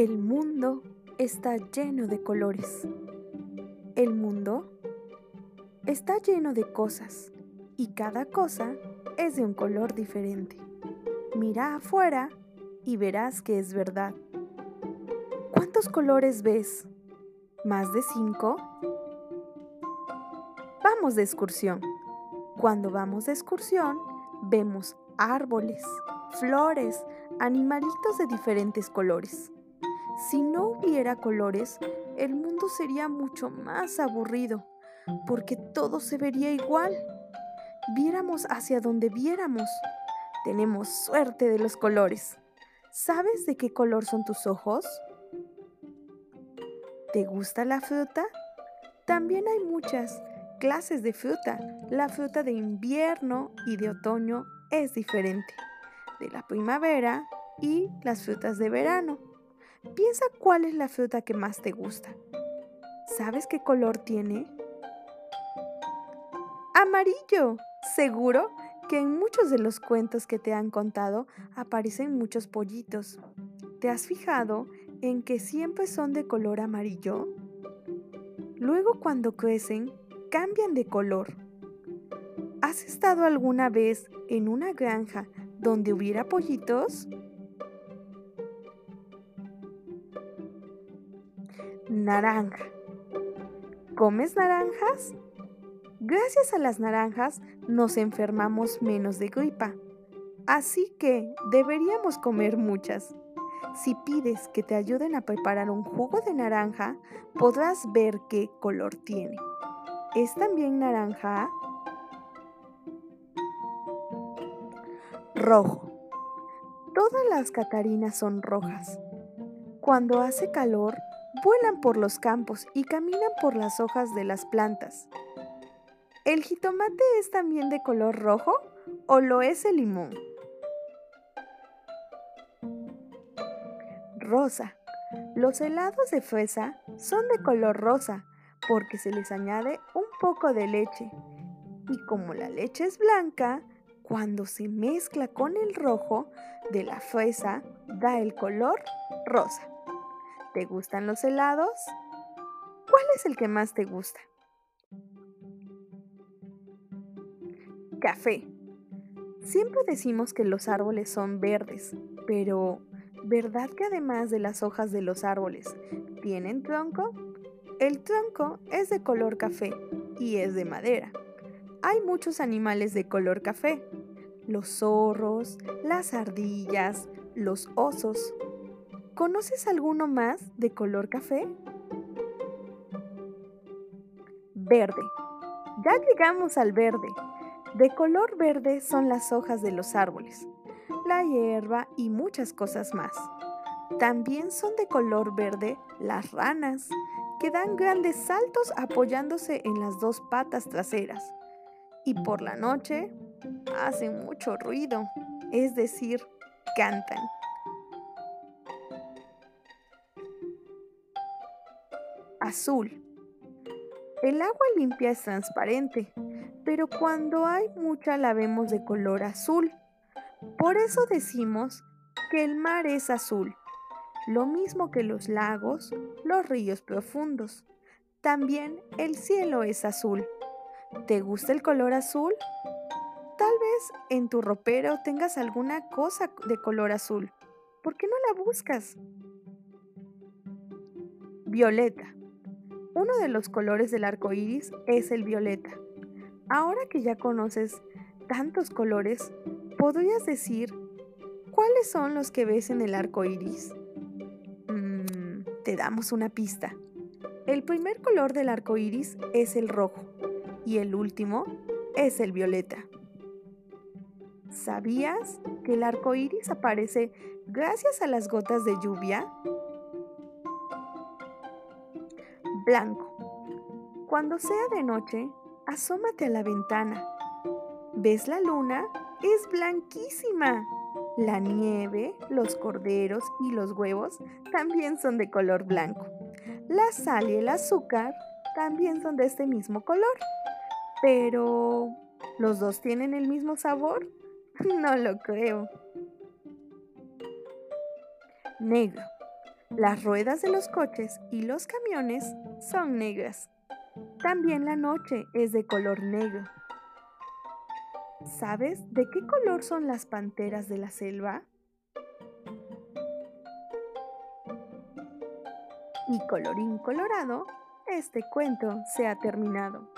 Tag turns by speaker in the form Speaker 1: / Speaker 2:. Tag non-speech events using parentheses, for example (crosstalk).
Speaker 1: El mundo está lleno de colores. El mundo está lleno de cosas y cada cosa es de un color diferente. Mira afuera y verás que es verdad. ¿Cuántos colores ves? ¿Más de cinco? Vamos de excursión. Cuando vamos de excursión, vemos árboles, flores, animalitos de diferentes colores. Si no hubiera colores, el mundo sería mucho más aburrido, porque todo se vería igual. Viéramos hacia donde viéramos. Tenemos suerte de los colores. ¿Sabes de qué color son tus ojos? ¿Te gusta la fruta? También hay muchas clases de fruta. La fruta de invierno y de otoño es diferente de la primavera y las frutas de verano. Piensa cuál es la fruta que más te gusta. ¿Sabes qué color tiene? Amarillo. Seguro que en muchos de los cuentos que te han contado aparecen muchos pollitos. ¿Te has fijado en que siempre son de color amarillo? Luego cuando crecen, cambian de color. ¿Has estado alguna vez en una granja donde hubiera pollitos? Naranja. ¿Comes naranjas? Gracias a las naranjas nos enfermamos menos de gripa. Así que deberíamos comer muchas. Si pides que te ayuden a preparar un jugo de naranja, podrás ver qué color tiene. ¿Es también naranja? Rojo. Todas las catarinas son rojas. Cuando hace calor, vuelan por los campos y caminan por las hojas de las plantas. ¿El jitomate es también de color rojo o lo es el limón? Rosa. Los helados de fresa son de color rosa porque se les añade un poco de leche. Y como la leche es blanca, cuando se mezcla con el rojo de la fresa, da el color rosa. ¿Te gustan los helados? ¿Cuál es el que más te gusta? Café. Siempre decimos que los árboles son verdes, pero ¿verdad que además de las hojas de los árboles tienen tronco? El tronco es de color café y es de madera. Hay muchos animales de color café. Los zorros, las ardillas, los osos, ¿Conoces alguno más de color café? Verde. Ya llegamos al verde. De color verde son las hojas de los árboles, la hierba y muchas cosas más. También son de color verde las ranas, que dan grandes saltos apoyándose en las dos patas traseras. Y por la noche hacen mucho ruido, es decir, cantan. Azul. El agua limpia es transparente, pero cuando hay mucha la vemos de color azul. Por eso decimos que el mar es azul, lo mismo que los lagos, los ríos profundos. También el cielo es azul. ¿Te gusta el color azul? Tal vez en tu ropero tengas alguna cosa de color azul. ¿Por qué no la buscas? Violeta. Uno de los colores del arco iris es el violeta. Ahora que ya conoces tantos colores, ¿podrías decir cuáles son los que ves en el arco iris? Mm, te damos una pista. El primer color del arco iris es el rojo y el último es el violeta. ¿Sabías que el arco iris aparece gracias a las gotas de lluvia? Blanco. Cuando sea de noche, asómate a la ventana. ¿Ves la luna? Es blanquísima. La nieve, los corderos y los huevos también son de color blanco. La sal y el azúcar también son de este mismo color. Pero, ¿los dos tienen el mismo sabor? (laughs) No lo creo. Negro. Las ruedas de los coches y los camiones son negras. También la noche es de color negro. ¿Sabes de qué color son las panteras de la selva? Y colorín colorado, este cuento se ha terminado.